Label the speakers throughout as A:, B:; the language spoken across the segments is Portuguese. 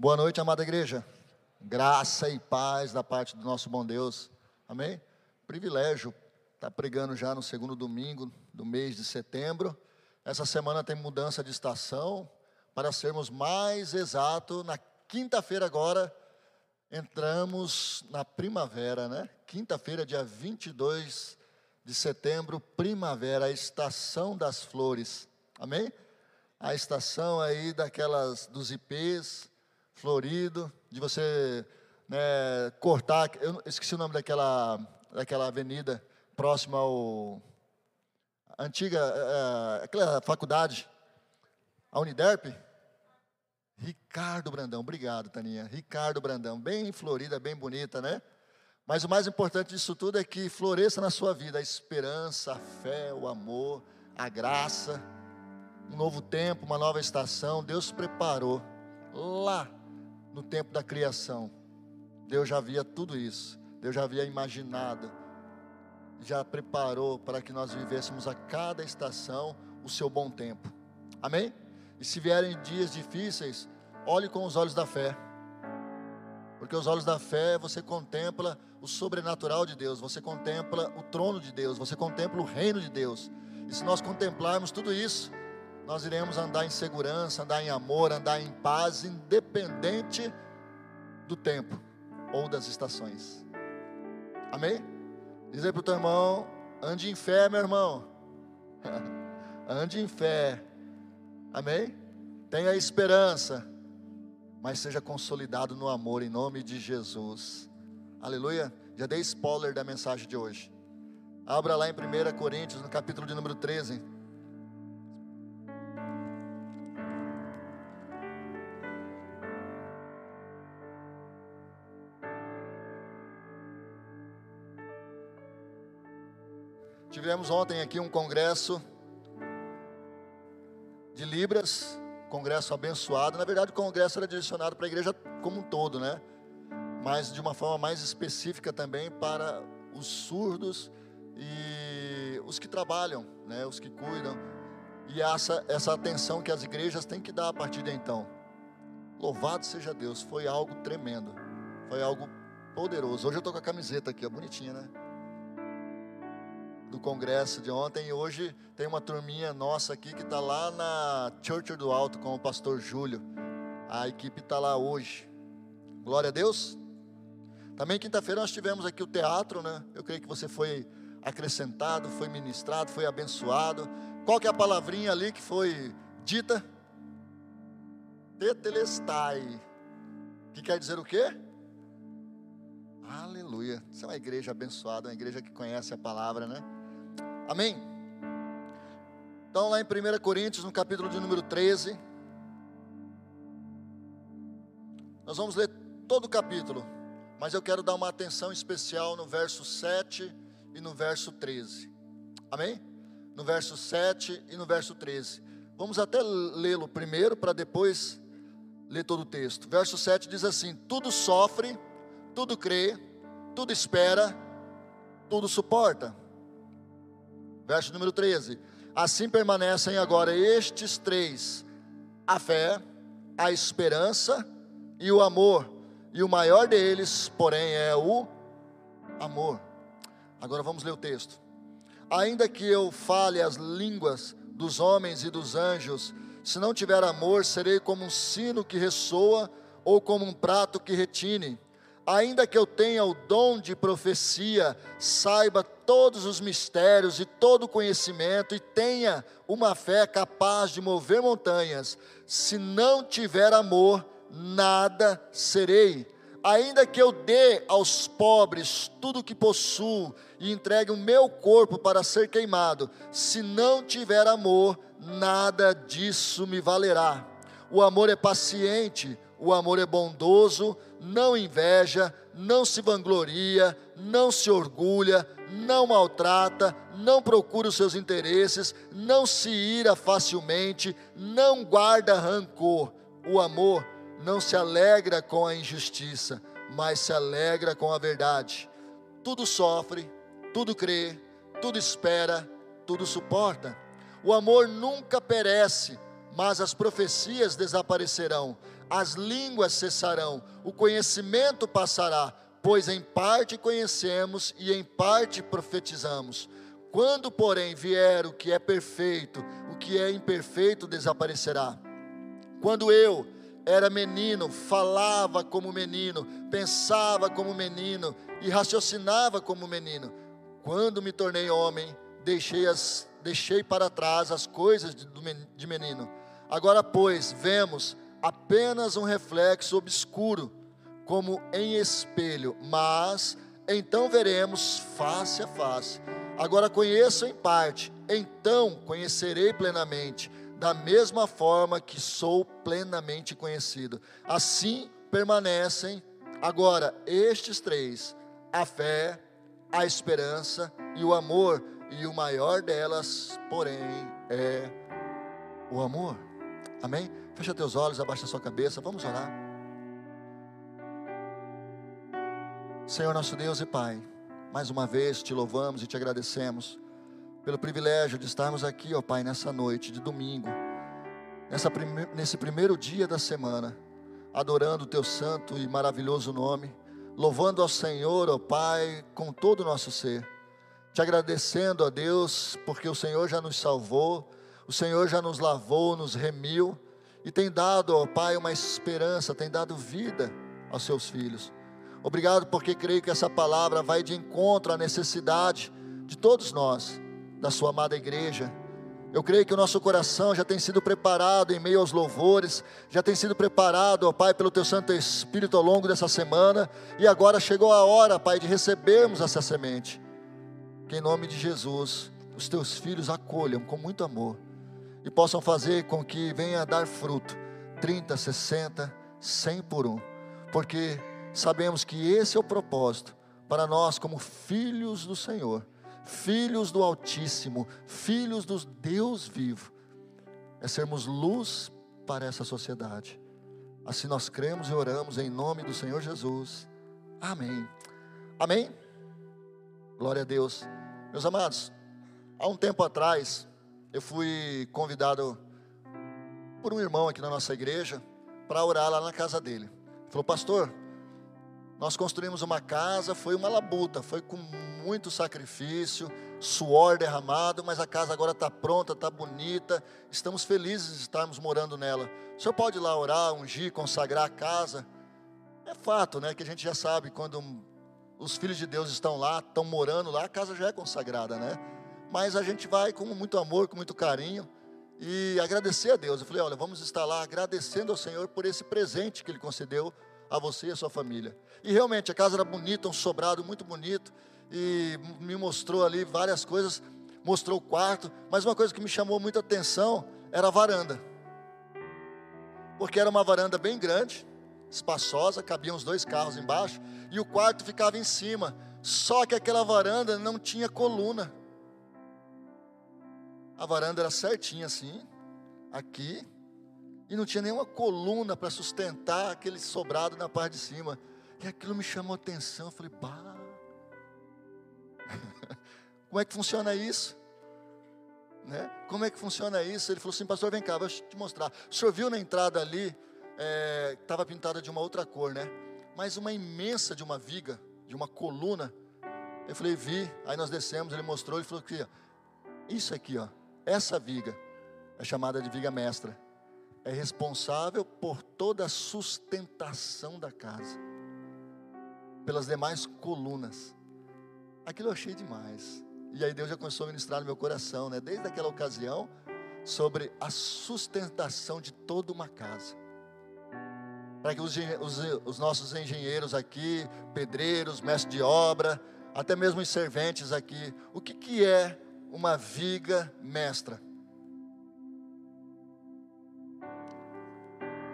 A: Boa noite, amada igreja. Graça e paz da parte do nosso bom Deus. Amém? Privilégio estar pregando já no segundo domingo do mês de setembro. Essa semana tem mudança de estação. Para sermos mais exatos, na quinta-feira agora, entramos na primavera, né? Quinta-feira, dia 22 de setembro, primavera, a estação das flores. Amém? A estação aí daquelas dos ipês, florido, de você né, cortar. Eu esqueci o nome daquela, daquela avenida próxima ao. Antiga, é, aquela faculdade, a Uniderp. Ricardo Brandão, obrigado, Taninha. Ricardo Brandão, bem florida, bem bonita, né? Mas o mais importante disso tudo é que floresça na sua vida a esperança, a fé, o amor, a graça, um novo tempo, uma nova estação. Deus preparou lá no tempo da criação. Deus já via tudo isso. Deus já havia imaginado, já preparou para que nós vivêssemos a cada estação o seu bom tempo. Amém? E se vierem dias difíceis, olhe com os olhos da fé. Porque os olhos da fé você contempla o sobrenatural de Deus, você contempla o trono de Deus, você contempla o reino de Deus. E se nós contemplarmos tudo isso, nós iremos andar em segurança, andar em amor, andar em paz, independente do tempo ou das estações. Amém? Diz aí para o teu irmão: ande em fé, meu irmão. ande em fé. Amém? Tenha esperança, mas seja consolidado no amor em nome de Jesus. Aleluia. Já dei spoiler da mensagem de hoje. Abra lá em 1 Coríntios, no capítulo de número 13. Tivemos ontem aqui um congresso de Libras, congresso abençoado. Na verdade, o congresso era direcionado para a igreja como um todo, né? Mas de uma forma mais específica também para os surdos e os que trabalham, né? Os que cuidam. E essa, essa atenção que as igrejas têm que dar a partir de então. Louvado seja Deus, foi algo tremendo, foi algo poderoso. Hoje eu estou com a camiseta aqui, ó, bonitinha, né? Do congresso de ontem e hoje tem uma turminha nossa aqui que está lá na Church do Alto com o pastor Júlio. A equipe está lá hoje. Glória a Deus. Também quinta-feira nós tivemos aqui o teatro, né? Eu creio que você foi acrescentado, foi ministrado, foi abençoado. Qual que é a palavrinha ali que foi dita? Tetelestai. Que quer dizer o quê? Aleluia. Isso é uma igreja abençoada, uma igreja que conhece a palavra, né? Amém? Então, lá em 1 Coríntios, no capítulo de número 13, nós vamos ler todo o capítulo, mas eu quero dar uma atenção especial no verso 7 e no verso 13. Amém? No verso 7 e no verso 13. Vamos até lê-lo primeiro para depois ler todo o texto. Verso 7 diz assim: Tudo sofre, tudo crê, tudo espera, tudo suporta. Verso número 13. Assim permanecem agora estes três: a fé, a esperança e o amor. E o maior deles, porém, é o amor. Agora vamos ler o texto. Ainda que eu fale as línguas dos homens e dos anjos, se não tiver amor, serei como um sino que ressoa ou como um prato que retine ainda que eu tenha o dom de profecia, saiba todos os mistérios e todo o conhecimento e tenha uma fé capaz de mover montanhas, se não tiver amor, nada serei. Ainda que eu dê aos pobres tudo o que possuo e entregue o meu corpo para ser queimado, se não tiver amor, nada disso me valerá. O amor é paciente, o amor é bondoso, não inveja, não se vangloria, não se orgulha, não maltrata, não procura os seus interesses, não se ira facilmente, não guarda rancor. O amor não se alegra com a injustiça, mas se alegra com a verdade. Tudo sofre, tudo crê, tudo espera, tudo suporta. O amor nunca perece, mas as profecias desaparecerão as línguas cessarão, o conhecimento passará, pois em parte conhecemos e em parte profetizamos. Quando, porém, vier o que é perfeito, o que é imperfeito desaparecerá. Quando eu era menino, falava como menino, pensava como menino e raciocinava como menino. Quando me tornei homem, deixei, as, deixei para trás as coisas de menino. Agora, pois, vemos apenas um reflexo obscuro, como em espelho, mas então veremos face a face. Agora conheço em parte, então conhecerei plenamente, da mesma forma que sou plenamente conhecido. Assim permanecem agora estes três: a fé, a esperança e o amor, e o maior delas, porém, é o amor. Amém? Fecha teus olhos, abaixa sua cabeça, vamos orar. Senhor nosso Deus e Pai, mais uma vez te louvamos e te agradecemos pelo privilégio de estarmos aqui, ó Pai, nessa noite de domingo, nessa prime nesse primeiro dia da semana, adorando o Teu santo e maravilhoso nome, louvando ao Senhor, ó Pai, com todo o nosso ser, te agradecendo, ó Deus, porque o Senhor já nos salvou, o Senhor já nos lavou, nos remiu e tem dado, ó Pai, uma esperança, tem dado vida aos seus filhos. Obrigado porque creio que essa palavra vai de encontro à necessidade de todos nós, da sua amada igreja. Eu creio que o nosso coração já tem sido preparado em meio aos louvores, já tem sido preparado, ó Pai, pelo Teu Santo Espírito ao longo dessa semana, e agora chegou a hora, Pai, de recebermos essa semente. Que em nome de Jesus, os Teus filhos acolham com muito amor e possam fazer com que venha dar fruto 30, 60, 100 por um, porque sabemos que esse é o propósito para nós, como filhos do Senhor, filhos do Altíssimo, filhos do Deus vivo, é sermos luz para essa sociedade. Assim nós cremos e oramos em nome do Senhor Jesus. Amém. Amém. Glória a Deus. Meus amados, há um tempo atrás, eu fui convidado por um irmão aqui na nossa igreja para orar lá na casa dele. Ele falou, pastor, nós construímos uma casa, foi uma labuta, foi com muito sacrifício, suor derramado, mas a casa agora está pronta, está bonita, estamos felizes de estarmos morando nela. O senhor pode ir lá orar, ungir, consagrar a casa? É fato, né, que a gente já sabe, quando os filhos de Deus estão lá, estão morando lá, a casa já é consagrada, né? Mas a gente vai com muito amor, com muito carinho e agradecer a Deus. Eu falei: olha, vamos estar lá agradecendo ao Senhor por esse presente que Ele concedeu a você e a sua família. E realmente a casa era bonita, um sobrado muito bonito e me mostrou ali várias coisas. Mostrou o quarto, mas uma coisa que me chamou muita atenção era a varanda, porque era uma varanda bem grande, espaçosa, cabiam os dois carros embaixo e o quarto ficava em cima. Só que aquela varanda não tinha coluna. A varanda era certinha assim, aqui, e não tinha nenhuma coluna para sustentar aquele sobrado na parte de cima. E aquilo me chamou atenção. Eu falei, pá, como é que funciona isso? Né? Como é que funciona isso? Ele falou assim, pastor, vem cá, vou te mostrar. O senhor viu na entrada ali, estava é, pintada de uma outra cor, né? Mas uma imensa de uma viga, de uma coluna. Eu falei, vi. Aí nós descemos, ele mostrou, ele falou que isso aqui, ó, essa viga é chamada de viga mestra. É responsável por toda a sustentação da casa, pelas demais colunas. Aquilo eu achei demais. E aí Deus já começou a ministrar no meu coração, né? Desde aquela ocasião, sobre a sustentação de toda uma casa. Para que os, os, os nossos engenheiros aqui, pedreiros, mestres de obra, até mesmo os serventes aqui, o que, que é uma viga mestra.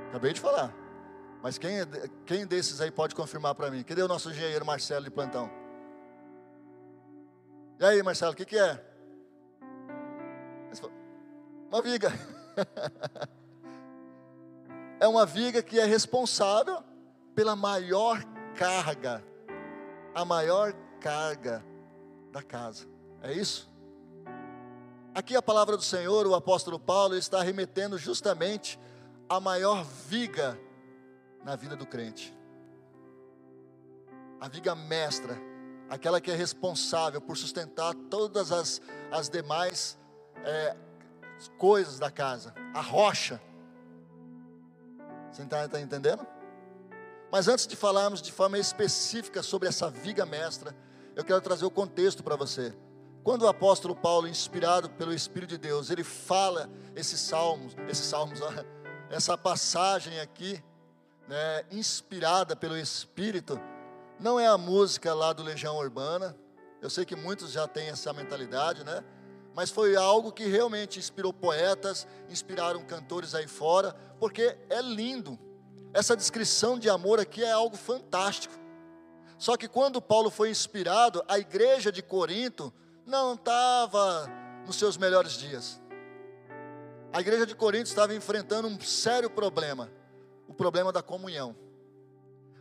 A: Acabei de falar. Mas quem, quem desses aí pode confirmar para mim? Cadê o nosso engenheiro Marcelo de plantão? E aí, Marcelo, o que, que é? Uma viga. é uma viga que é responsável pela maior carga, a maior carga da casa. É isso? Aqui a palavra do Senhor, o apóstolo Paulo está remetendo justamente à maior viga na vida do crente. A viga mestra, aquela que é responsável por sustentar todas as, as demais é, coisas da casa, a rocha. Você está tá entendendo? Mas antes de falarmos de forma específica sobre essa viga mestra, eu quero trazer o contexto para você. Quando o apóstolo Paulo, inspirado pelo Espírito de Deus, ele fala esses salmos, esses salmos, essa passagem aqui, né, inspirada pelo Espírito, não é a música lá do Legião Urbana. Eu sei que muitos já têm essa mentalidade, né? Mas foi algo que realmente inspirou poetas, inspiraram cantores aí fora, porque é lindo. Essa descrição de amor aqui é algo fantástico. Só que quando Paulo foi inspirado, a igreja de Corinto não estava nos seus melhores dias. A igreja de Corinto estava enfrentando um sério problema, o problema da comunhão.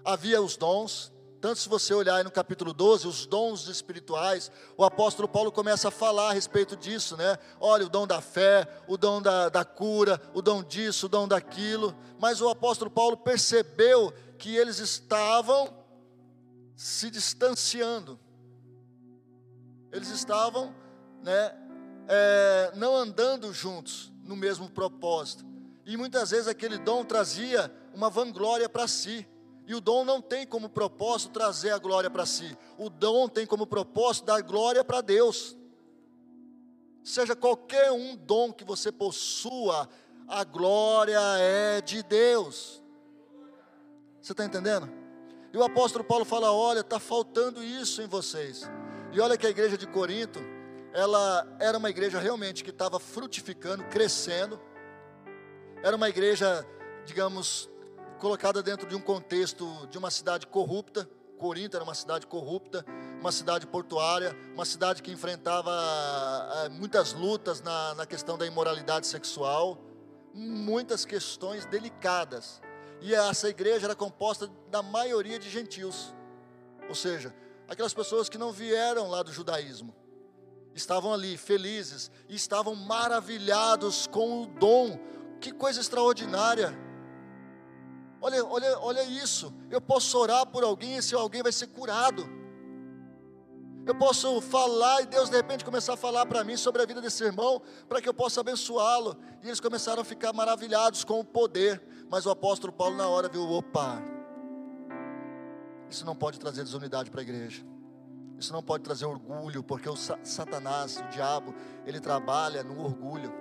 A: Havia os dons, tanto se você olhar aí no capítulo 12, os dons espirituais, o apóstolo Paulo começa a falar a respeito disso, né? Olha, o dom da fé, o dom da, da cura, o dom disso, o dom daquilo. Mas o apóstolo Paulo percebeu que eles estavam se distanciando eles estavam né, é, não andando juntos no mesmo propósito. E muitas vezes aquele dom trazia uma vanglória para si. E o dom não tem como propósito trazer a glória para si. O dom tem como propósito dar glória para Deus. Seja qualquer um dom que você possua, a glória é de Deus. Você está entendendo? E o apóstolo Paulo fala: olha, está faltando isso em vocês. E olha que a igreja de Corinto, ela era uma igreja realmente que estava frutificando, crescendo. Era uma igreja, digamos, colocada dentro de um contexto de uma cidade corrupta. Corinto era uma cidade corrupta, uma cidade portuária, uma cidade que enfrentava é, muitas lutas na, na questão da imoralidade sexual, muitas questões delicadas. E essa igreja era composta da maioria de gentios, ou seja, aquelas pessoas que não vieram lá do judaísmo, estavam ali felizes e estavam maravilhados com o dom. Que coisa extraordinária! Olha, olha, olha isso. Eu posso orar por alguém e esse alguém vai ser curado. Eu posso falar e Deus de repente começar a falar para mim sobre a vida desse irmão, para que eu possa abençoá-lo. E eles começaram a ficar maravilhados com o poder. Mas o apóstolo Paulo, na hora, viu: opa, isso não pode trazer desunidade para a igreja. Isso não pode trazer orgulho, porque o Satanás, o diabo, ele trabalha no orgulho,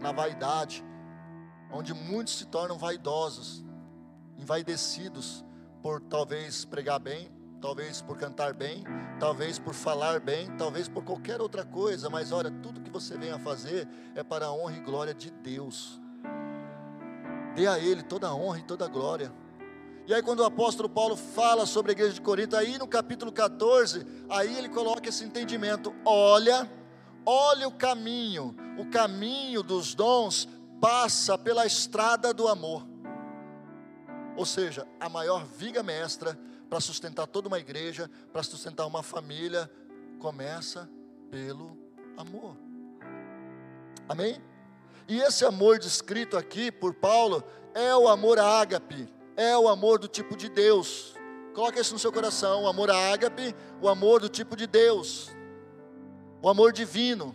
A: na vaidade, onde muitos se tornam vaidosos, envaidecidos por talvez pregar bem, talvez por cantar bem, talvez por falar bem, talvez por qualquer outra coisa, mas olha, tudo que você vem a fazer é para a honra e glória de Deus. Dê a Ele toda a honra e toda a glória. E aí, quando o apóstolo Paulo fala sobre a igreja de Corinto, aí no capítulo 14, aí ele coloca esse entendimento: olha, olha o caminho, o caminho dos dons passa pela estrada do amor. Ou seja, a maior viga mestra para sustentar toda uma igreja, para sustentar uma família, começa pelo amor. Amém? E esse amor descrito aqui por Paulo é o amor ágape é o amor do tipo de Deus. Coloque isso no seu coração: o amor ágape, o amor do tipo de Deus, o amor divino,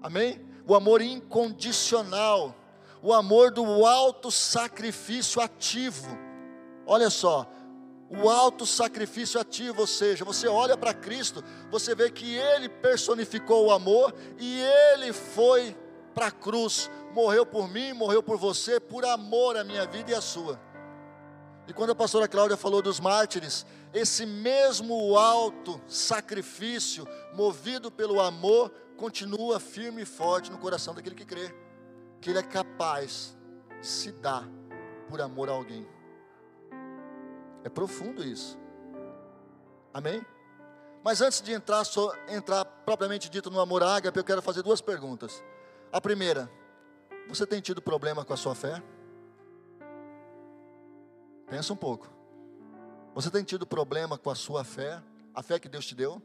A: amém? O amor incondicional, o amor do alto sacrifício ativo. Olha só, o alto sacrifício ativo, ou seja, você olha para Cristo, você vê que Ele personificou o amor e Ele foi para a cruz, morreu por mim, morreu por você, por amor à minha vida e à sua. E quando a pastora Cláudia falou dos mártires, esse mesmo alto sacrifício, movido pelo amor, continua firme e forte no coração daquele que crê, que ele é capaz de se dar por amor a alguém. É profundo isso. Amém? Mas antes de entrar, só, entrar propriamente dito no amor ágape, eu quero fazer duas perguntas. A primeira, você tem tido problema com a sua fé? Pensa um pouco. Você tem tido problema com a sua fé, a fé que Deus te deu?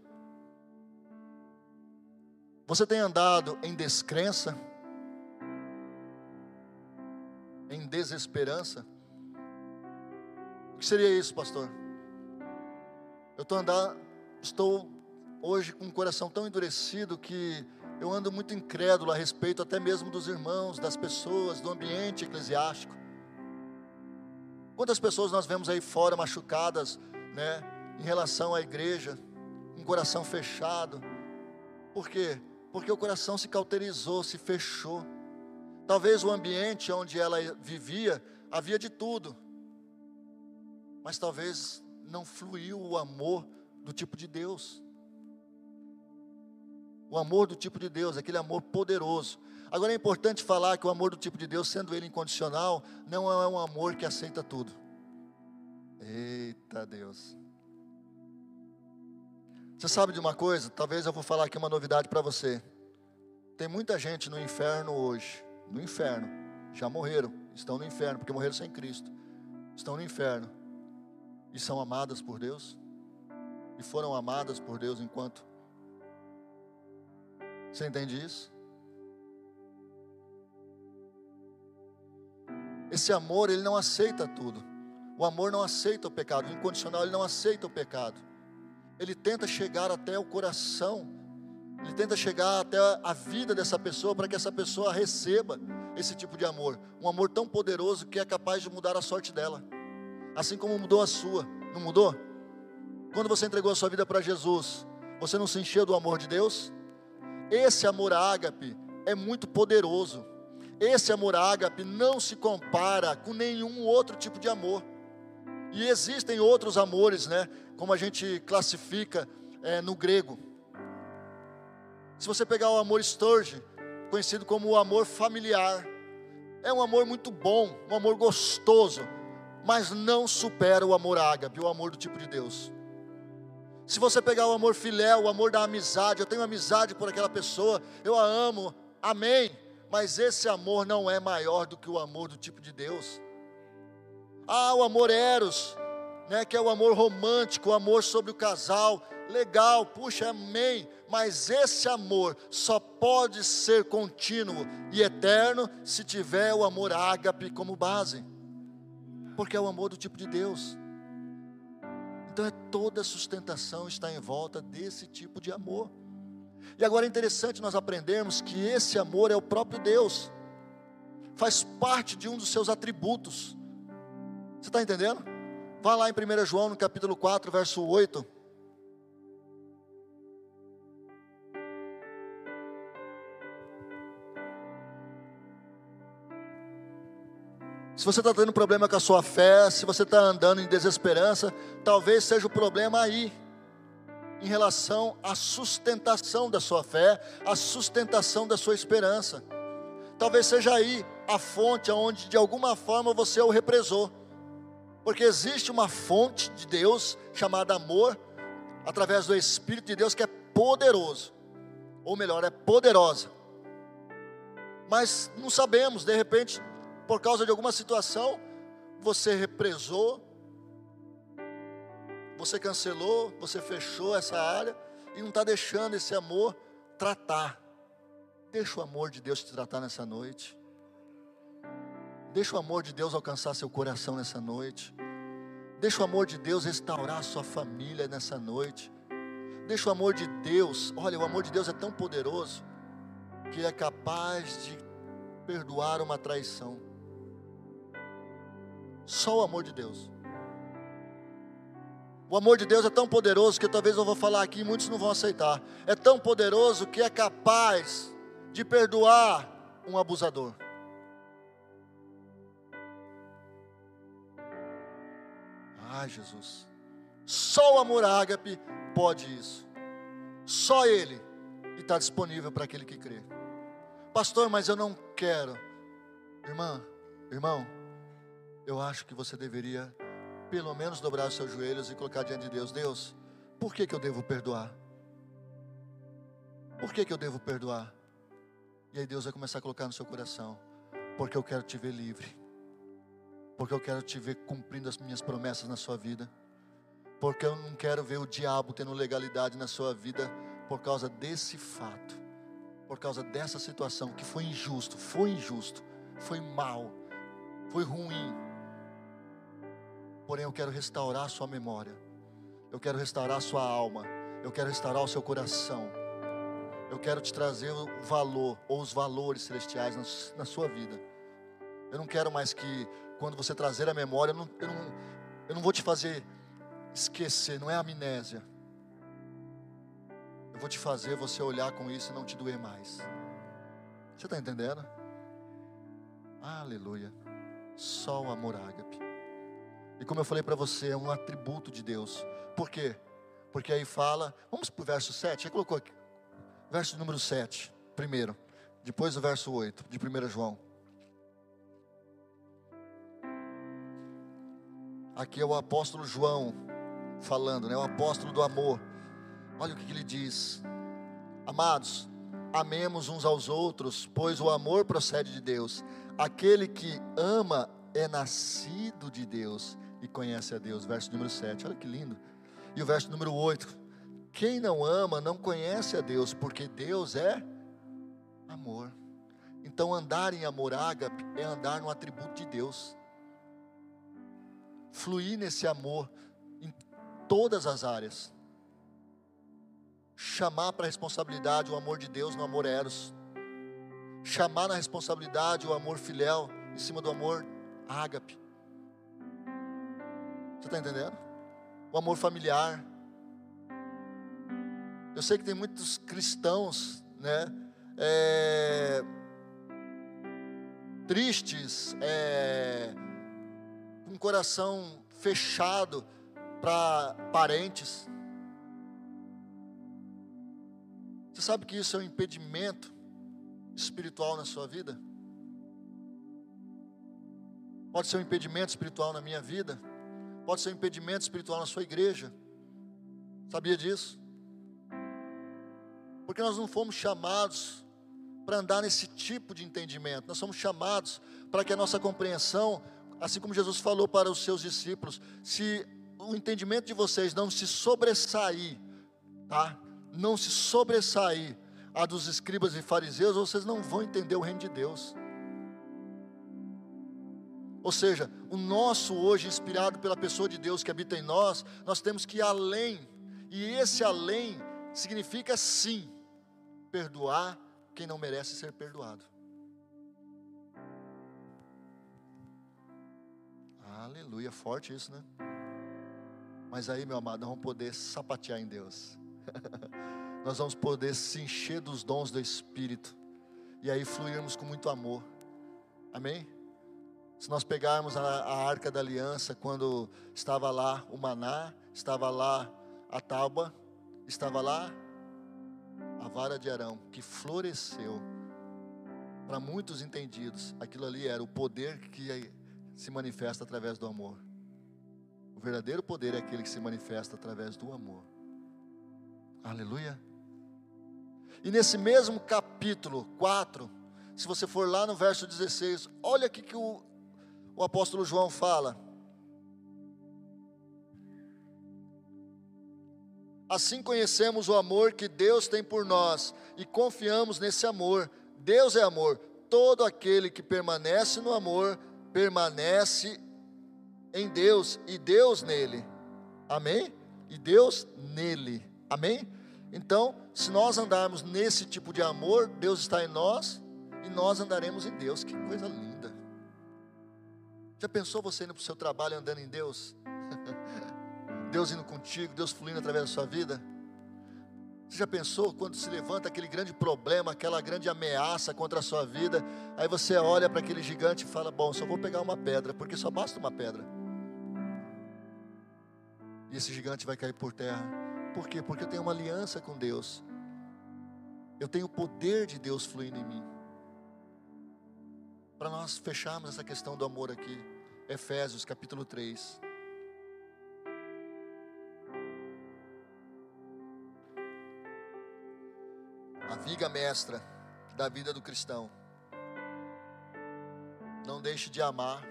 A: Você tem andado em descrença? Em desesperança? que seria isso, pastor? Eu estou andando, estou hoje com um coração tão endurecido que eu ando muito incrédulo a respeito até mesmo dos irmãos, das pessoas, do ambiente eclesiástico. Quantas pessoas nós vemos aí fora machucadas, né, em relação à igreja, um coração fechado. Por quê? Porque o coração se cauterizou, se fechou. Talvez o ambiente onde ela vivia havia de tudo, mas talvez não fluiu o amor do tipo de Deus. O amor do tipo de Deus, aquele amor poderoso. Agora é importante falar que o amor do tipo de Deus, sendo ele incondicional, não é um amor que aceita tudo. Eita Deus. Você sabe de uma coisa? Talvez eu vou falar aqui uma novidade para você. Tem muita gente no inferno hoje, no inferno, já morreram, estão no inferno, porque morreram sem Cristo. Estão no inferno e são amadas por Deus, e foram amadas por Deus enquanto. Você entende isso? Esse amor, ele não aceita tudo. O amor não aceita o pecado, o incondicional, ele não aceita o pecado ele tenta chegar até o coração, ele tenta chegar até a vida dessa pessoa para que essa pessoa receba esse tipo de amor, um amor tão poderoso que é capaz de mudar a sorte dela, assim como mudou a sua, não mudou? Quando você entregou a sua vida para Jesus, você não se encheu do amor de Deus? Esse amor ágape é muito poderoso. Esse amor ágape não se compara com nenhum outro tipo de amor. E existem outros amores, né? Como a gente classifica é, no grego. Se você pegar o amor Sturge, conhecido como o amor familiar, é um amor muito bom, um amor gostoso, mas não supera o amor ágape, o amor do tipo de Deus. Se você pegar o amor filéu, o amor da amizade, eu tenho amizade por aquela pessoa, eu a amo, amém. Mas esse amor não é maior do que o amor do tipo de Deus. Ah, o amor eros, né, que é o amor romântico, o amor sobre o casal. Legal, puxa, amém. Mas esse amor só pode ser contínuo e eterno se tiver o amor ágape como base. Porque é o amor do tipo de Deus. Então é toda a sustentação está em volta desse tipo de amor. E agora é interessante nós aprendermos que esse amor é o próprio Deus. Faz parte de um dos seus atributos. Você está entendendo? Vá lá em 1 João, no capítulo 4, verso 8. Se você está tendo problema com a sua fé, se você está andando em desesperança, talvez seja o problema aí, em relação à sustentação da sua fé, à sustentação da sua esperança. Talvez seja aí a fonte onde de alguma forma você o represou. Porque existe uma fonte de Deus chamada amor, através do Espírito de Deus que é poderoso, ou melhor, é poderosa. Mas não sabemos, de repente, por causa de alguma situação, você represou, você cancelou, você fechou essa área e não está deixando esse amor tratar. Deixa o amor de Deus te tratar nessa noite. Deixa o amor de Deus alcançar seu coração nessa noite. Deixa o amor de Deus restaurar sua família nessa noite. Deixa o amor de Deus, olha, o amor de Deus é tão poderoso que é capaz de perdoar uma traição. Só o amor de Deus. O amor de Deus é tão poderoso que talvez eu vou falar aqui e muitos não vão aceitar. É tão poderoso que é capaz de perdoar um abusador. Ah, Jesus, só o amor ágape pode isso. Só Ele está disponível para aquele que crê. Pastor, mas eu não quero. Irmã, irmão, eu acho que você deveria pelo menos dobrar os seus joelhos e colocar diante de Deus: Deus, por que, que eu devo perdoar? Por que, que eu devo perdoar? E aí Deus vai começar a colocar no seu coração: porque eu quero te ver livre porque eu quero te ver cumprindo as minhas promessas na sua vida, porque eu não quero ver o diabo tendo legalidade na sua vida por causa desse fato, por causa dessa situação que foi injusto, foi injusto, foi mal, foi ruim. Porém, eu quero restaurar a sua memória. Eu quero restaurar a sua alma. Eu quero restaurar o seu coração. Eu quero te trazer o valor ou os valores celestiais na, sua vida. Eu não quero mais que, quando você trazer a memória, eu não, eu não, eu não vou te fazer esquecer, não é amnésia. Eu vou te fazer você olhar com isso e não te doer mais. Você está entendendo? Aleluia. Só o amor ágape. E como eu falei para você, é um atributo de Deus. Por quê? Porque aí fala, vamos para o verso 7, já colocou aqui. Verso número 7, primeiro. Depois o verso 8, de 1 João. Aqui é o apóstolo João falando, né? O apóstolo do amor. Olha o que, ele diz. Amados, amemos uns aos outros, pois o amor procede de Deus. Aquele que ama é nascido de Deus e conhece a Deus. Verso número 7. Olha que lindo. E o verso número 8. Quem não ama não conhece a Deus, porque Deus é amor. Então andar em amor ágape é andar no atributo de Deus. Fluir nesse amor em todas as áreas. Chamar para a responsabilidade o amor de Deus no amor eros. Chamar na responsabilidade o amor filial em cima do amor ágape. Você está entendendo? O amor familiar. Eu sei que tem muitos cristãos, né? É, tristes, é, com o coração fechado para parentes. Você sabe que isso é um impedimento espiritual na sua vida? Pode ser um impedimento espiritual na minha vida, pode ser um impedimento espiritual na sua igreja. Sabia disso? Porque nós não fomos chamados para andar nesse tipo de entendimento, nós somos chamados para que a nossa compreensão, assim como Jesus falou para os seus discípulos, se o entendimento de vocês não se sobressair, tá? não se sobressair a dos escribas e fariseus, vocês não vão entender o reino de Deus. Ou seja, o nosso hoje, inspirado pela pessoa de Deus que habita em nós, nós temos que ir além, e esse além significa sim, perdoar quem não merece ser perdoado. Aleluia, forte isso, né? Mas aí, meu amado, nós vamos poder sapatear em Deus. nós vamos poder se encher dos dons do Espírito e aí fluirmos com muito amor. Amém? Se nós pegarmos a, a arca da aliança, quando estava lá o maná, estava lá a tábua, estava lá a vara de Arão, que floresceu. Para muitos entendidos, aquilo ali era o poder que se manifesta através do amor. O verdadeiro poder é aquele que se manifesta através do amor. Aleluia. E nesse mesmo capítulo 4, se você for lá no verso 16, olha aqui que o, o apóstolo João fala. Assim conhecemos o amor que Deus tem por nós e confiamos nesse amor. Deus é amor. Todo aquele que permanece no amor permanece em Deus e Deus nele. Amém? E Deus nele. Amém? Então, se nós andarmos nesse tipo de amor, Deus está em nós e nós andaremos em Deus. Que coisa linda. Já pensou você indo para o seu trabalho andando em Deus? Deus indo contigo, Deus fluindo através da sua vida? Você já pensou quando se levanta aquele grande problema, aquela grande ameaça contra a sua vida? Aí você olha para aquele gigante e fala: Bom, só vou pegar uma pedra, porque só basta uma pedra. E esse gigante vai cair por terra. Por quê? Porque eu tenho uma aliança com Deus. Eu tenho o poder de Deus fluindo em mim. Para nós fecharmos essa questão do amor aqui, Efésios capítulo 3. A viga mestra da vida do cristão. Não deixe de amar,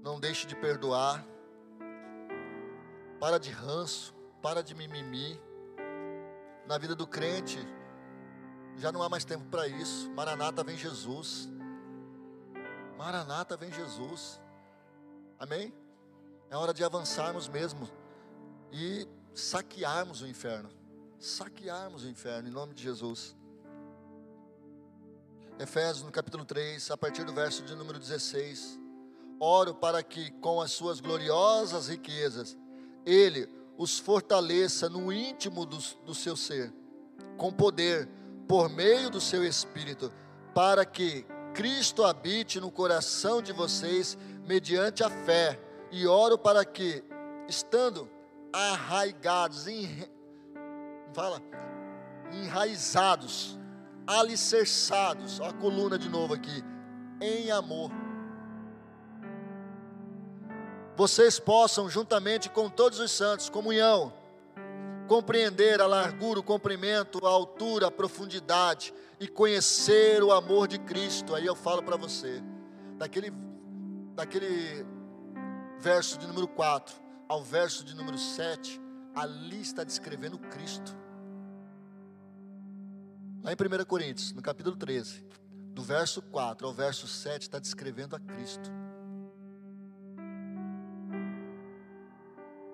A: não deixe de perdoar, para de ranço, para de mimimi. Na vida do crente, já não há mais tempo para isso. Maranata vem Jesus. Maranata vem Jesus. Amém? É hora de avançarmos mesmo e saquearmos o inferno. Saquearmos o inferno em nome de Jesus. Efésios no capítulo 3, a partir do verso de número 16. Oro para que com as suas gloriosas riquezas ele os fortaleça no íntimo do, do seu ser, com poder, por meio do seu espírito, para que Cristo habite no coração de vocês mediante a fé. E oro para que, estando arraigados, fala, enraizados, alicerçados, a coluna de novo aqui, em amor vocês possam, juntamente com todos os santos, comunhão, compreender a largura, o comprimento, a altura, a profundidade e conhecer o amor de Cristo. Aí eu falo para você, daquele, daquele verso de número 4 ao verso de número 7, ali está descrevendo Cristo. Lá em 1 Coríntios, no capítulo 13, do verso 4 ao verso 7, está descrevendo a Cristo.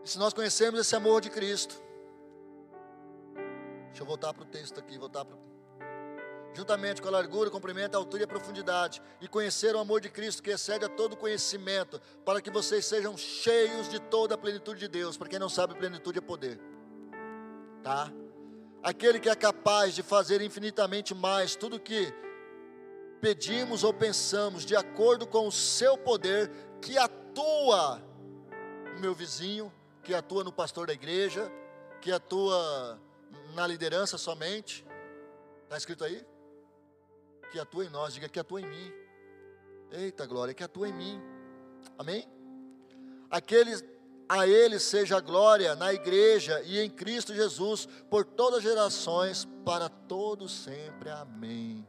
A: Se nós conhecemos esse amor de Cristo, deixa eu voltar para o texto aqui, voltar para juntamente com a largura, o comprimento, a altura e a profundidade, e conhecer o amor de Cristo que excede a todo conhecimento, para que vocês sejam cheios de toda a plenitude de Deus. Para quem não sabe, plenitude é poder, tá? Aquele que é capaz de fazer infinitamente mais tudo que pedimos ou pensamos, de acordo com o seu poder que atua no meu vizinho, que atua no pastor da igreja, que atua na liderança somente. Está escrito aí? Que atua em nós, diga que atua em mim. Eita glória, que atua em mim. Amém? Aqueles a ele seja a glória na igreja e em Cristo Jesus por todas as gerações, para todos sempre. Amém.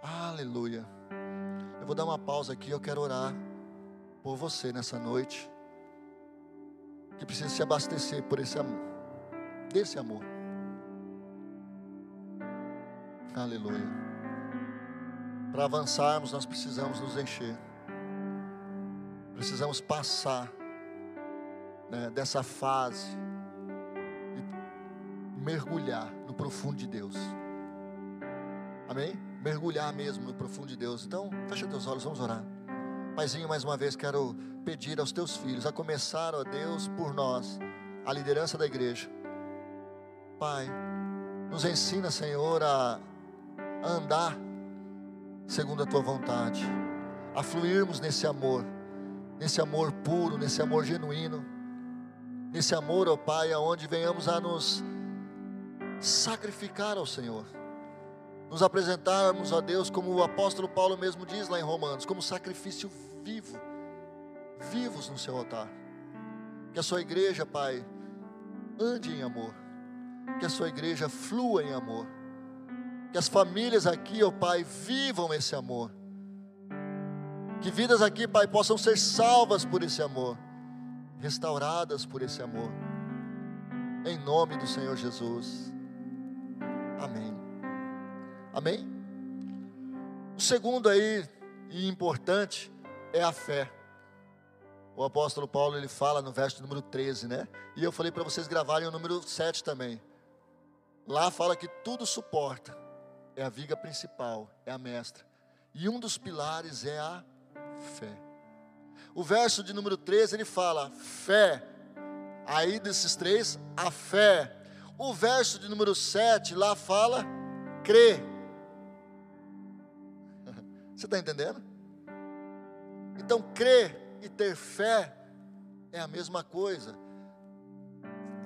A: Aleluia. Eu vou dar uma pausa aqui, eu quero orar por você nessa noite que precisa se abastecer por esse amor, desse amor. Aleluia. Para avançarmos, nós precisamos nos encher. Precisamos passar né, dessa fase e mergulhar no profundo de Deus. Amém? Mergulhar mesmo no profundo de Deus. Então, fecha teus olhos, vamos orar. Paizinho, mais uma vez quero pedir aos teus filhos, a começar, ó Deus, por nós, a liderança da igreja. Pai, nos ensina, Senhor, a andar segundo a tua vontade, a fluirmos nesse amor, nesse amor puro, nesse amor genuíno, nesse amor, ó Pai, aonde venhamos a nos sacrificar ao Senhor. Nos apresentarmos a Deus, como o apóstolo Paulo mesmo diz lá em Romanos, como sacrifício vivo, vivos no seu altar. Que a sua igreja, Pai, ande em amor, que a sua igreja flua em amor, que as famílias aqui, ó Pai, vivam esse amor, que vidas aqui, Pai, possam ser salvas por esse amor, restauradas por esse amor, em nome do Senhor Jesus. Amém. Amém? O segundo aí, e importante, é a fé. O apóstolo Paulo ele fala no verso número 13, né? E eu falei para vocês gravarem o número 7 também. Lá fala que tudo suporta. É a viga principal, é a mestra. E um dos pilares é a fé. O verso de número 13 ele fala fé. Aí desses três, a fé. O verso de número 7 lá fala crer. Você está entendendo? Então, crer e ter fé é a mesma coisa.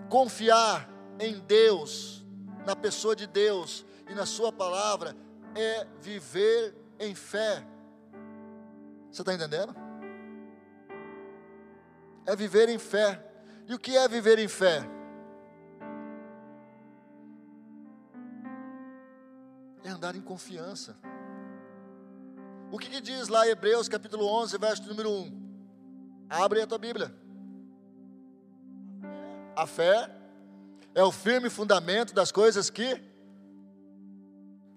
A: Confiar em Deus, na pessoa de Deus e na Sua palavra, é viver em fé. Você está entendendo? É viver em fé. E o que é viver em fé? É andar em confiança. O que, que diz lá Hebreus capítulo 11, verso número 1? Abre a tua Bíblia. A fé é o firme fundamento das coisas que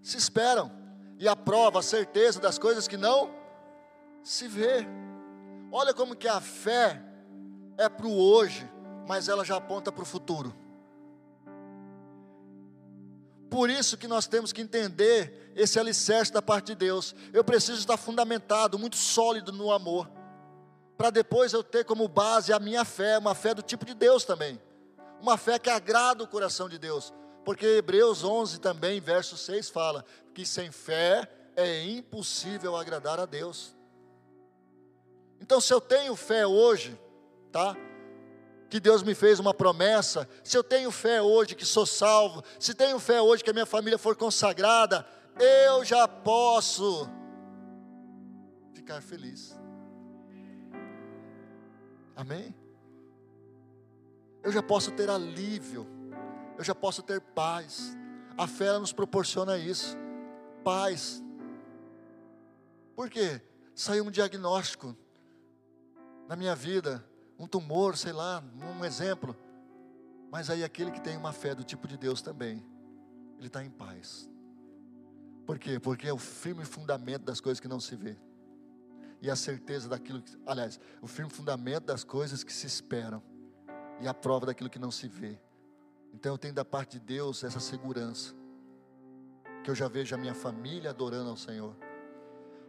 A: se esperam e a prova, a certeza das coisas que não se vê. Olha como que a fé é para o hoje, mas ela já aponta para o futuro. Por isso que nós temos que entender esse alicerce da parte de Deus. Eu preciso estar fundamentado, muito sólido no amor, para depois eu ter como base a minha fé, uma fé do tipo de Deus também, uma fé que agrada o coração de Deus, porque Hebreus 11 também, verso 6 fala que sem fé é impossível agradar a Deus. Então, se eu tenho fé hoje, tá? Que Deus me fez uma promessa, se eu tenho fé hoje que sou salvo, se tenho fé hoje que a minha família for consagrada, eu já posso ficar feliz. Amém? Eu já posso ter alívio, eu já posso ter paz. A fé nos proporciona isso, paz. Por quê? Saiu um diagnóstico na minha vida, um tumor, sei lá, um exemplo. Mas aí aquele que tem uma fé do tipo de Deus também, ele está em paz. Por quê? Porque é o firme fundamento das coisas que não se vê. E a certeza daquilo que, aliás, o firme fundamento das coisas que se esperam. E a prova daquilo que não se vê. Então eu tenho da parte de Deus essa segurança. Que eu já vejo a minha família adorando ao Senhor.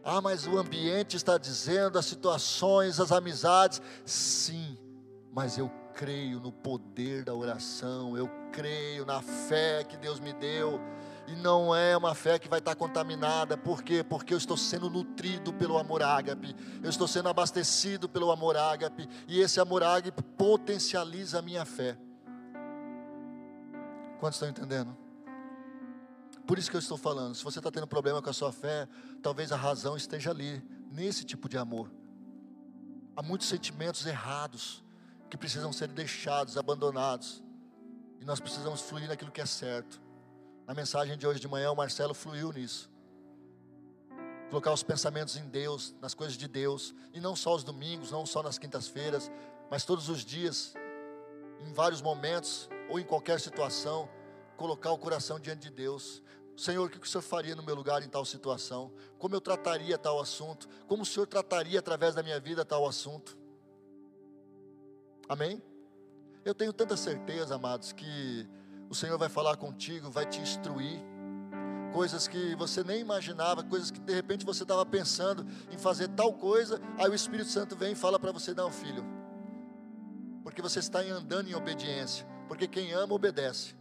A: Ah, mas o ambiente está dizendo, as situações, as amizades. Sim, mas eu creio no poder da oração, eu creio na fé que Deus me deu. E não é uma fé que vai estar contaminada, por quê? Porque eu estou sendo nutrido pelo amor ágape, eu estou sendo abastecido pelo amor ágape, e esse amor ágape potencializa a minha fé. Quantos estão entendendo? Por isso que eu estou falando, se você está tendo problema com a sua fé, talvez a razão esteja ali, nesse tipo de amor. Há muitos sentimentos errados que precisam ser deixados, abandonados. E nós precisamos fluir naquilo que é certo. Na mensagem de hoje de manhã, o Marcelo fluiu nisso. Colocar os pensamentos em Deus, nas coisas de Deus, e não só os domingos, não só nas quintas-feiras, mas todos os dias, em vários momentos ou em qualquer situação, colocar o coração diante de Deus. Senhor, o que o Senhor faria no meu lugar em tal situação? Como eu trataria tal assunto? Como o Senhor trataria através da minha vida tal assunto? Amém? Eu tenho tanta certeza, amados, que o Senhor vai falar contigo, vai te instruir. Coisas que você nem imaginava, coisas que de repente você estava pensando em fazer tal coisa, aí o Espírito Santo vem e fala para você: Não, filho, porque você está andando em obediência, porque quem ama obedece.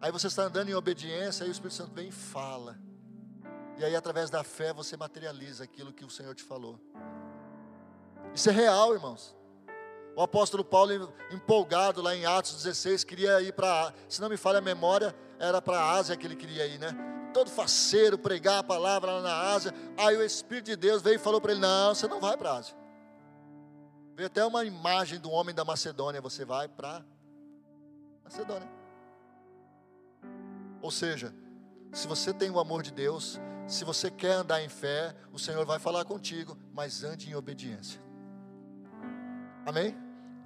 A: Aí você está andando em obediência, aí o Espírito Santo vem e fala. E aí, através da fé, você materializa aquilo que o Senhor te falou. Isso é real, irmãos. O apóstolo Paulo, empolgado lá em Atos 16, queria ir para, se não me falha a memória, era para a Ásia que ele queria ir, né? Todo faceiro, pregar a palavra lá na Ásia. Aí o Espírito de Deus veio e falou para ele: Não, você não vai para a Ásia. Veio até uma imagem do homem da Macedônia: Você vai para Macedônia. Ou seja, se você tem o amor de Deus, se você quer andar em fé, o Senhor vai falar contigo, mas ande em obediência. Amém?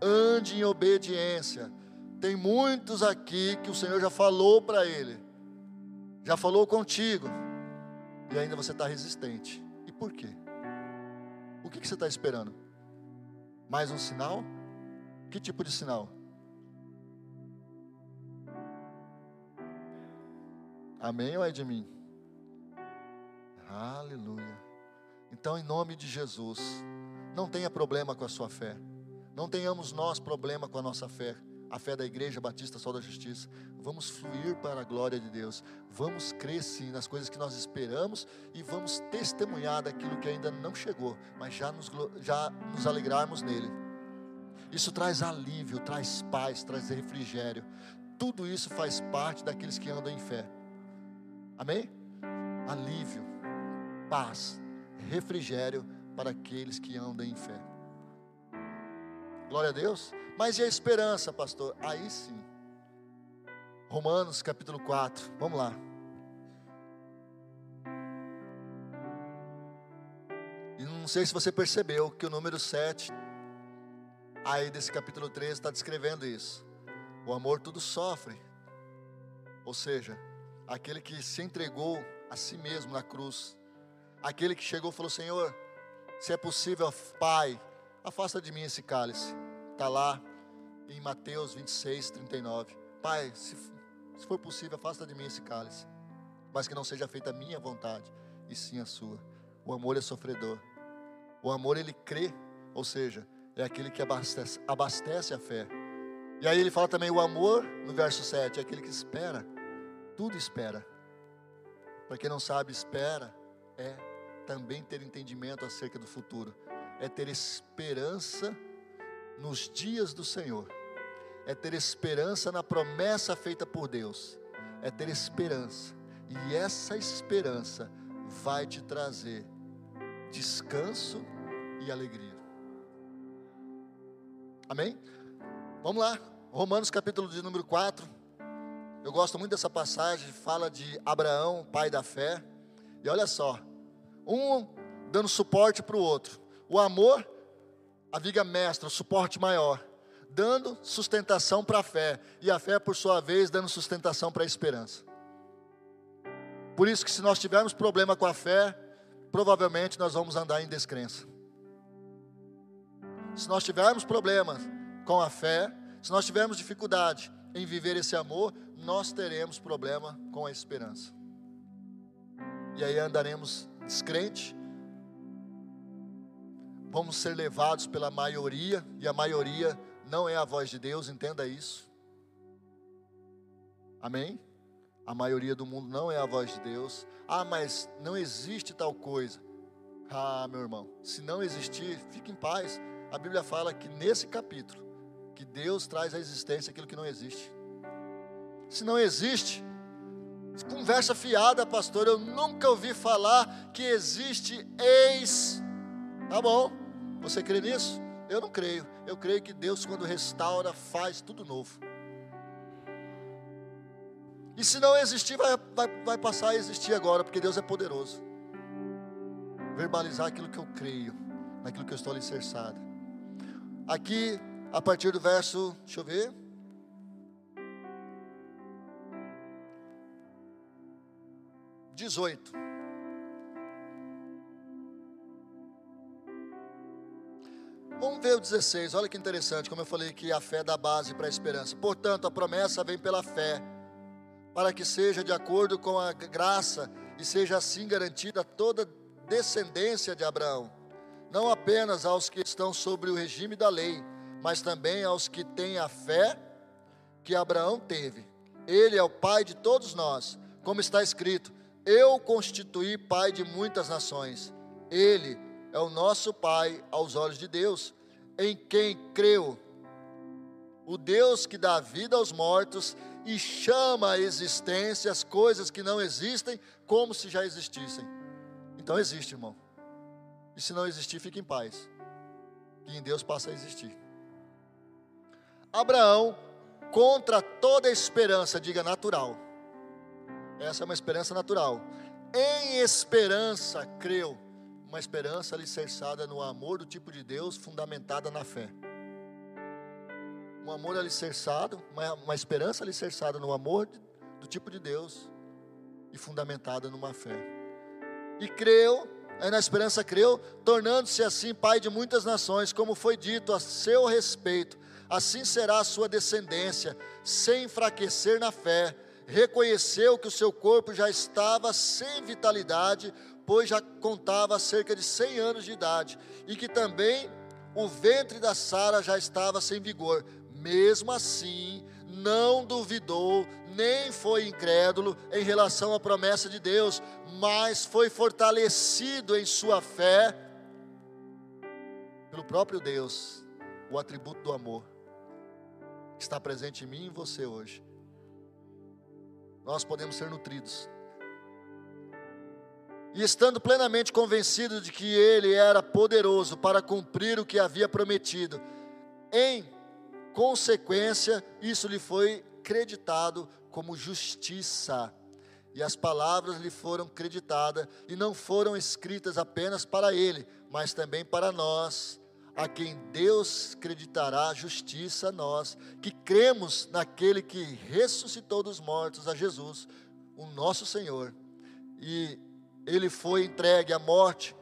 A: Ande em obediência. Tem muitos aqui que o Senhor já falou para ele, já falou contigo, e ainda você está resistente. E por quê? O que, que você está esperando? Mais um sinal? Que tipo de sinal? Amém ou é de mim? Aleluia. Então, em nome de Jesus, não tenha problema com a sua fé. Não tenhamos nós problema com a nossa fé. A fé da Igreja Batista Sol da Justiça. Vamos fluir para a glória de Deus. Vamos sim nas coisas que nós esperamos e vamos testemunhar daquilo que ainda não chegou, mas já nos, já nos alegrarmos nele. Isso traz alívio, traz paz, traz refrigério. Tudo isso faz parte daqueles que andam em fé. Amém? Alívio, paz, refrigério para aqueles que andam em fé. Glória a Deus. Mas e a esperança, pastor? Aí sim. Romanos capítulo 4. Vamos lá. E não sei se você percebeu que o número 7, aí desse capítulo 13, está descrevendo isso. O amor tudo sofre. Ou seja, aquele que se entregou a si mesmo na cruz, aquele que chegou e falou: Senhor, se é possível, Pai, afasta de mim esse cálice, está lá em Mateus 26, 39. Pai, se, se for possível, afasta de mim esse cálice, mas que não seja feita a minha vontade, e sim a sua. O amor é sofredor. O amor, ele crê, ou seja, é aquele que abastece, abastece a fé. E aí ele fala também: o amor, no verso 7, é aquele que espera, tudo espera. Para quem não sabe, espera é também ter entendimento acerca do futuro, é ter esperança nos dias do Senhor, é ter esperança na promessa feita por Deus, é ter esperança, e essa esperança vai te trazer descanso e alegria. Amém? Vamos lá, Romanos capítulo de número 4. Eu gosto muito dessa passagem, fala de Abraão, pai da fé. E olha só, um dando suporte para o outro. O amor, a viga mestra, o suporte maior, dando sustentação para a fé. E a fé, por sua vez, dando sustentação para a esperança. Por isso que se nós tivermos problema com a fé, provavelmente nós vamos andar em descrença. Se nós tivermos problemas com a fé, se nós tivermos dificuldade em viver esse amor, nós teremos problema com a esperança. E aí andaremos descrente, vamos ser levados pela maioria, e a maioria não é a voz de Deus, entenda isso. Amém? A maioria do mundo não é a voz de Deus. Ah, mas não existe tal coisa. Ah, meu irmão, se não existir, fique em paz. A Bíblia fala que nesse capítulo, que Deus traz à existência aquilo que não existe. Se não existe, conversa fiada, pastor. Eu nunca ouvi falar que existe ex. Tá bom, você crê nisso? Eu não creio. Eu creio que Deus, quando restaura, faz tudo novo. E se não existir, vai, vai, vai passar a existir agora, porque Deus é poderoso. Verbalizar aquilo que eu creio, naquilo que eu estou alicerçado. Aqui, a partir do verso, deixa eu ver. Dezoito. Vamos ver o 16, olha que interessante, como eu falei que a fé dá base para a esperança. Portanto, a promessa vem pela fé para que seja de acordo com a graça e seja assim garantida toda descendência de Abraão, não apenas aos que estão sobre o regime da lei, mas também aos que têm a fé que Abraão teve. Ele é o pai de todos nós, como está escrito: Eu constituí pai de muitas nações. Ele é o nosso pai aos olhos de Deus, em quem creu. O Deus que dá vida aos mortos e chama à existência as coisas que não existem como se já existissem. Então existe, irmão. E se não existir, fique em paz. Que em Deus passa a existir. Abraão, contra toda esperança, diga natural. Essa é uma esperança natural. Em esperança, creu. Uma esperança alicerçada no amor do tipo de Deus, fundamentada na fé um amor alicerçado, uma, esperança alicerçada no amor do tipo de Deus e fundamentada numa fé. E creu, aí na esperança creu, tornando-se assim pai de muitas nações, como foi dito a seu respeito. Assim será a sua descendência, sem enfraquecer na fé. Reconheceu que o seu corpo já estava sem vitalidade, pois já contava cerca de 100 anos de idade, e que também o ventre da Sara já estava sem vigor, mesmo assim, não duvidou, nem foi incrédulo em relação à promessa de Deus, mas foi fortalecido em sua fé pelo próprio Deus, o atributo do amor, que está presente em mim e em você hoje. Nós podemos ser nutridos. E estando plenamente convencido de que Ele era poderoso para cumprir o que havia prometido, em consequência, isso lhe foi creditado como justiça. E as palavras lhe foram creditadas e não foram escritas apenas para ele, mas também para nós, a quem Deus creditará justiça a nós, que cremos naquele que ressuscitou dos mortos, a Jesus, o nosso Senhor. E ele foi entregue à morte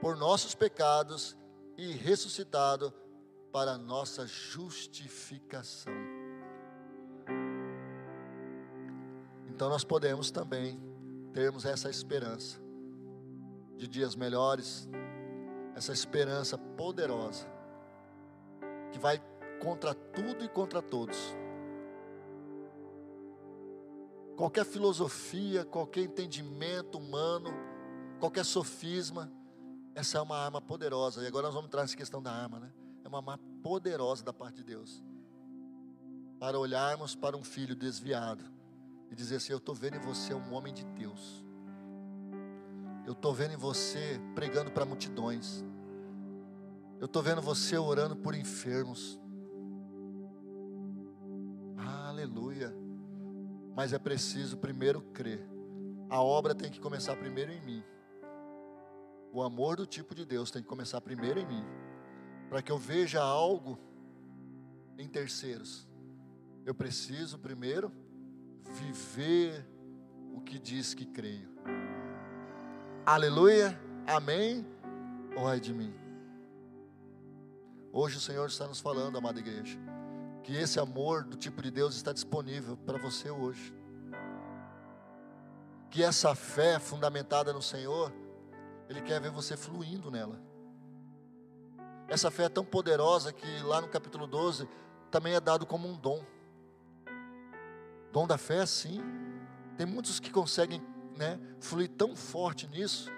A: por nossos pecados e ressuscitado para nossa justificação. Então nós podemos também termos essa esperança de dias melhores, essa esperança poderosa que vai contra tudo e contra todos. Qualquer filosofia, qualquer entendimento humano, qualquer sofisma, essa é uma arma poderosa. E agora nós vamos entrar nessa questão da arma, né? É uma arma poderosa da parte de Deus. Para olharmos para um filho desviado e dizer assim: Eu estou vendo em você um homem de Deus. Eu estou vendo em você pregando para multidões. Eu estou vendo você orando por enfermos. Aleluia. Mas é preciso primeiro crer. A obra tem que começar primeiro em mim. O amor do tipo de Deus tem que começar primeiro em mim. Para que eu veja algo em terceiros. Eu preciso primeiro viver o que diz que creio. Aleluia. Amém. Ou ai de mim. Hoje o Senhor está nos falando, amada igreja que esse amor do tipo de Deus está disponível para você hoje. Que essa fé fundamentada no Senhor, Ele quer ver você fluindo nela. Essa fé é tão poderosa que lá no capítulo 12 também é dado como um dom. Dom da fé, sim. Tem muitos que conseguem né, fluir tão forte nisso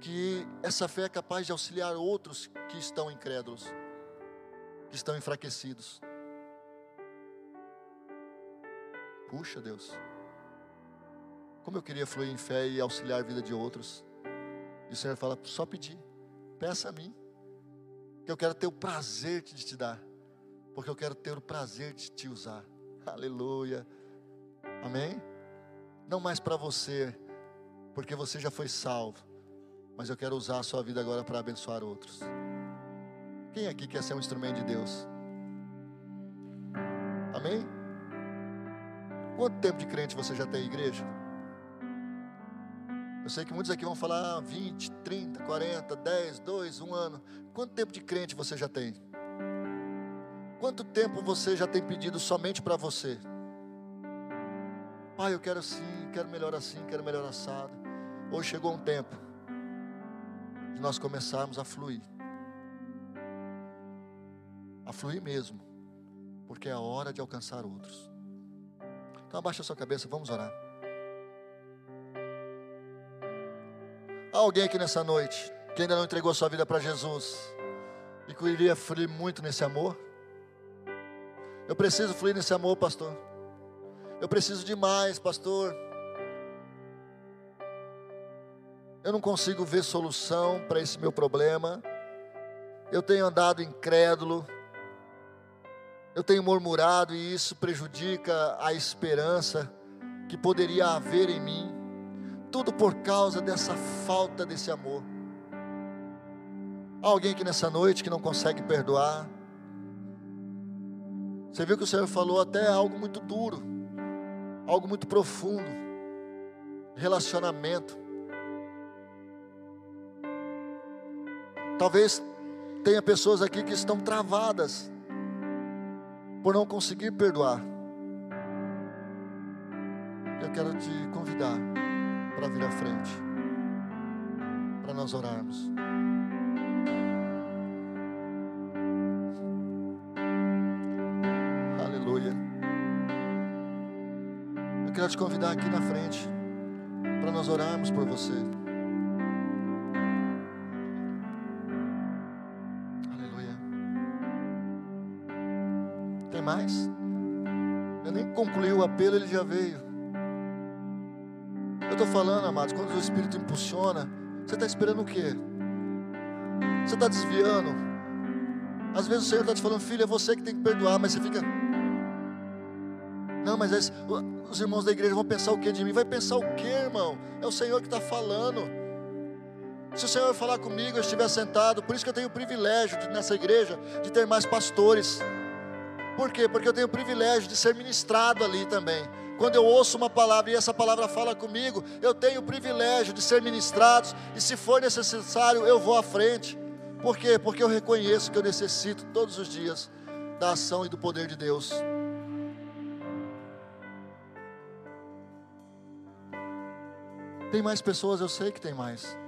A: que essa fé é capaz de auxiliar outros que estão incrédulos, que estão enfraquecidos. Puxa, Deus. Como eu queria fluir em fé e auxiliar a vida de outros. E o Senhor fala: só pedir, peça a mim, que eu quero ter o prazer de te dar, porque eu quero ter o prazer de te usar. Aleluia. Amém? Não mais para você, porque você já foi salvo, mas eu quero usar a sua vida agora para abençoar outros. Quem aqui quer ser um instrumento de Deus? Amém? Quanto tempo de crente você já tem igreja? Eu sei que muitos aqui vão falar 20, 30, 40, 10, 2, 1 ano. Quanto tempo de crente você já tem? Quanto tempo você já tem pedido somente para você? Pai, eu quero assim, quero melhor assim, quero melhor assado. Hoje chegou um tempo de nós começarmos a fluir. A fluir mesmo, porque é a hora de alcançar outros. Então abaixa a sua cabeça, vamos orar. Há alguém aqui nessa noite que ainda não entregou sua vida para Jesus e que iria fluir muito nesse amor? Eu preciso fluir nesse amor, pastor. Eu preciso demais, pastor. Eu não consigo ver solução para esse meu problema. Eu tenho andado incrédulo. Eu tenho murmurado e isso prejudica a esperança que poderia haver em mim, tudo por causa dessa falta desse amor. Há alguém aqui nessa noite que não consegue perdoar. Você viu que o Senhor falou até algo muito duro, algo muito profundo, relacionamento. Talvez tenha pessoas aqui que estão travadas por não conseguir perdoar. Eu quero te convidar para vir à frente, para nós orarmos. Aleluia. Eu quero te convidar aqui na frente, para nós orarmos por você. Apelo, ele já veio. Eu estou falando, amados, quando o Espírito impulsiona, você está esperando o quê? Você está desviando. Às vezes o Senhor está te falando, filho, é você que tem que perdoar, mas você fica. Não, mas os irmãos da igreja vão pensar o que de mim? Vai pensar o que, irmão? É o Senhor que está falando. Se o Senhor falar comigo, eu estiver sentado, por isso que eu tenho o privilégio de, nessa igreja de ter mais pastores. Por quê? Porque eu tenho o privilégio de ser ministrado ali também. Quando eu ouço uma palavra e essa palavra fala comigo, eu tenho o privilégio de ser ministrado e se for necessário, eu vou à frente. Por quê? Porque eu reconheço que eu necessito todos os dias da ação e do poder de Deus. Tem mais pessoas, eu sei que tem mais.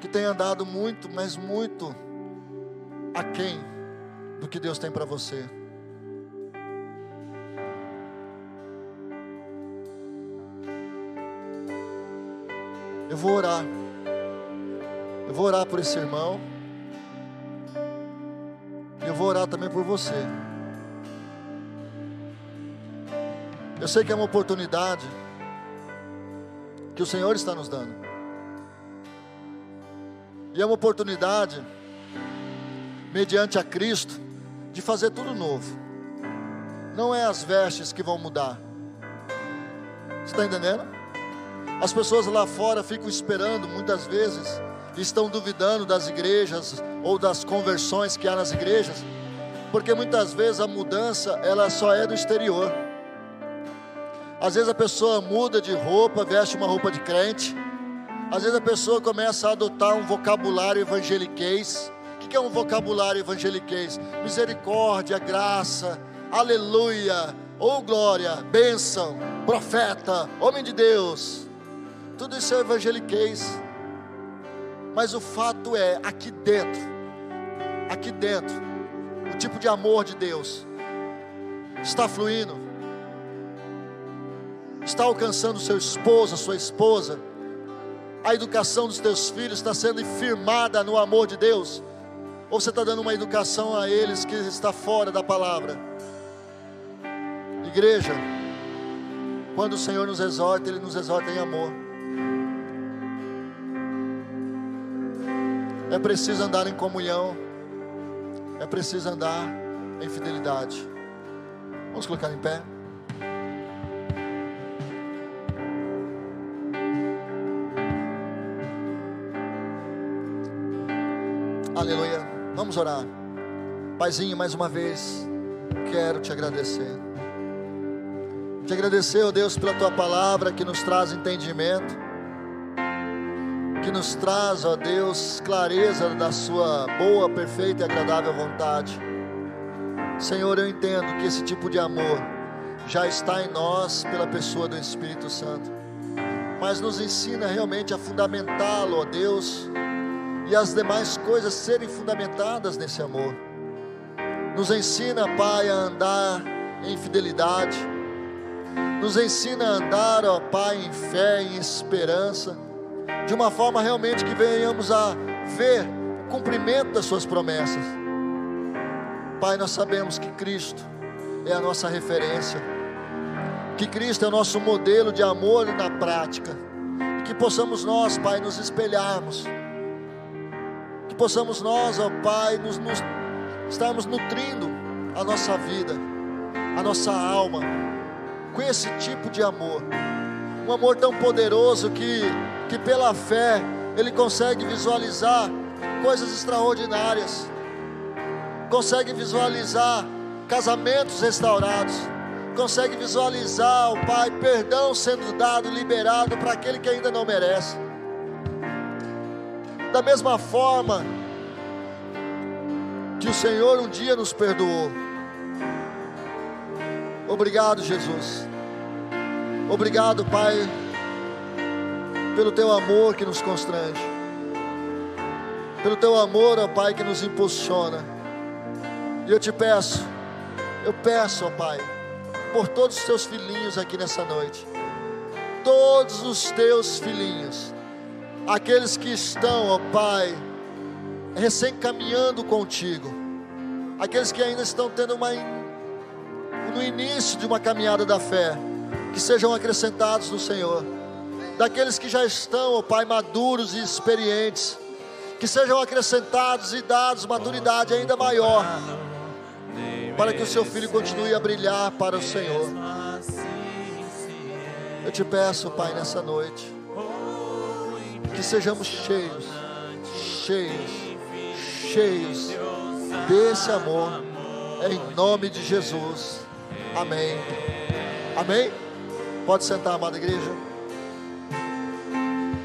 A: Que tem andado muito, mas muito aquém do que Deus tem para você. Eu vou orar. Eu vou orar por esse irmão. E eu vou orar também por você. Eu sei que é uma oportunidade que o Senhor está nos dando. E é uma oportunidade, mediante a Cristo, de fazer tudo novo. Não é as vestes que vão mudar. Você está entendendo? As pessoas lá fora ficam esperando, muitas vezes, estão duvidando das igrejas ou das conversões que há nas igrejas, porque muitas vezes a mudança ela só é do exterior. Às vezes a pessoa muda de roupa, veste uma roupa de crente. Às vezes a pessoa começa a adotar um vocabulário evangeliquez. Que é um vocabulário evangeliquez? Misericórdia, graça, aleluia, ou oh, glória, bênção, profeta, homem de Deus. Tudo isso é evangeliquez. Mas o fato é, aqui dentro, aqui dentro, o tipo de amor de Deus está fluindo está alcançando seu esposo, sua esposa, a educação dos teus filhos está sendo firmada no amor de Deus, ou você está dando uma educação a eles que está fora da palavra? Igreja, quando o Senhor nos exorta, Ele nos exorta em amor. É preciso andar em comunhão, é preciso andar em fidelidade. Vamos colocar em pé. Aleluia. Vamos orar. Paizinho, mais uma vez, quero te agradecer. Te agradecer, ó oh Deus, pela tua palavra que nos traz entendimento, que nos traz, ó oh Deus, clareza da sua boa, perfeita e agradável vontade. Senhor, eu entendo que esse tipo de amor já está em nós pela pessoa do Espírito Santo, mas nos ensina realmente a fundamentá-lo, ó Deus e as demais coisas serem fundamentadas nesse amor. Nos ensina, Pai, a andar em fidelidade. Nos ensina a andar, ó Pai, em fé, em esperança, de uma forma realmente que venhamos a ver o cumprimento das Suas promessas. Pai, nós sabemos que Cristo é a nossa referência, que Cristo é o nosso modelo de amor na prática, e que possamos nós, Pai, nos espelharmos que possamos nós, ó Pai, nos, nos estarmos nutrindo a nossa vida, a nossa alma, com esse tipo de amor, um amor tão poderoso que, que pela fé ele consegue visualizar coisas extraordinárias, consegue visualizar casamentos restaurados, consegue visualizar, o Pai, perdão sendo dado, liberado para aquele que ainda não merece da mesma forma que o Senhor um dia nos perdoou. Obrigado, Jesus. Obrigado, Pai, pelo teu amor que nos constrange, pelo teu amor, ó Pai, que nos impulsiona. E eu te peço, eu peço, ó Pai, por todos os teus filhinhos aqui nessa noite, todos os teus filhinhos aqueles que estão, ó Pai, recém caminhando contigo, aqueles que ainda estão tendo uma no início de uma caminhada da fé, que sejam acrescentados no Senhor, daqueles que já estão, ó Pai, maduros e experientes, que sejam acrescentados e dados maturidade ainda maior, para que o seu filho continue a brilhar para o Senhor. Eu te peço, Pai, nessa noite que sejamos cheios, cheios, cheios desse amor, em nome de Jesus. Amém. Amém. Pode sentar, amada igreja.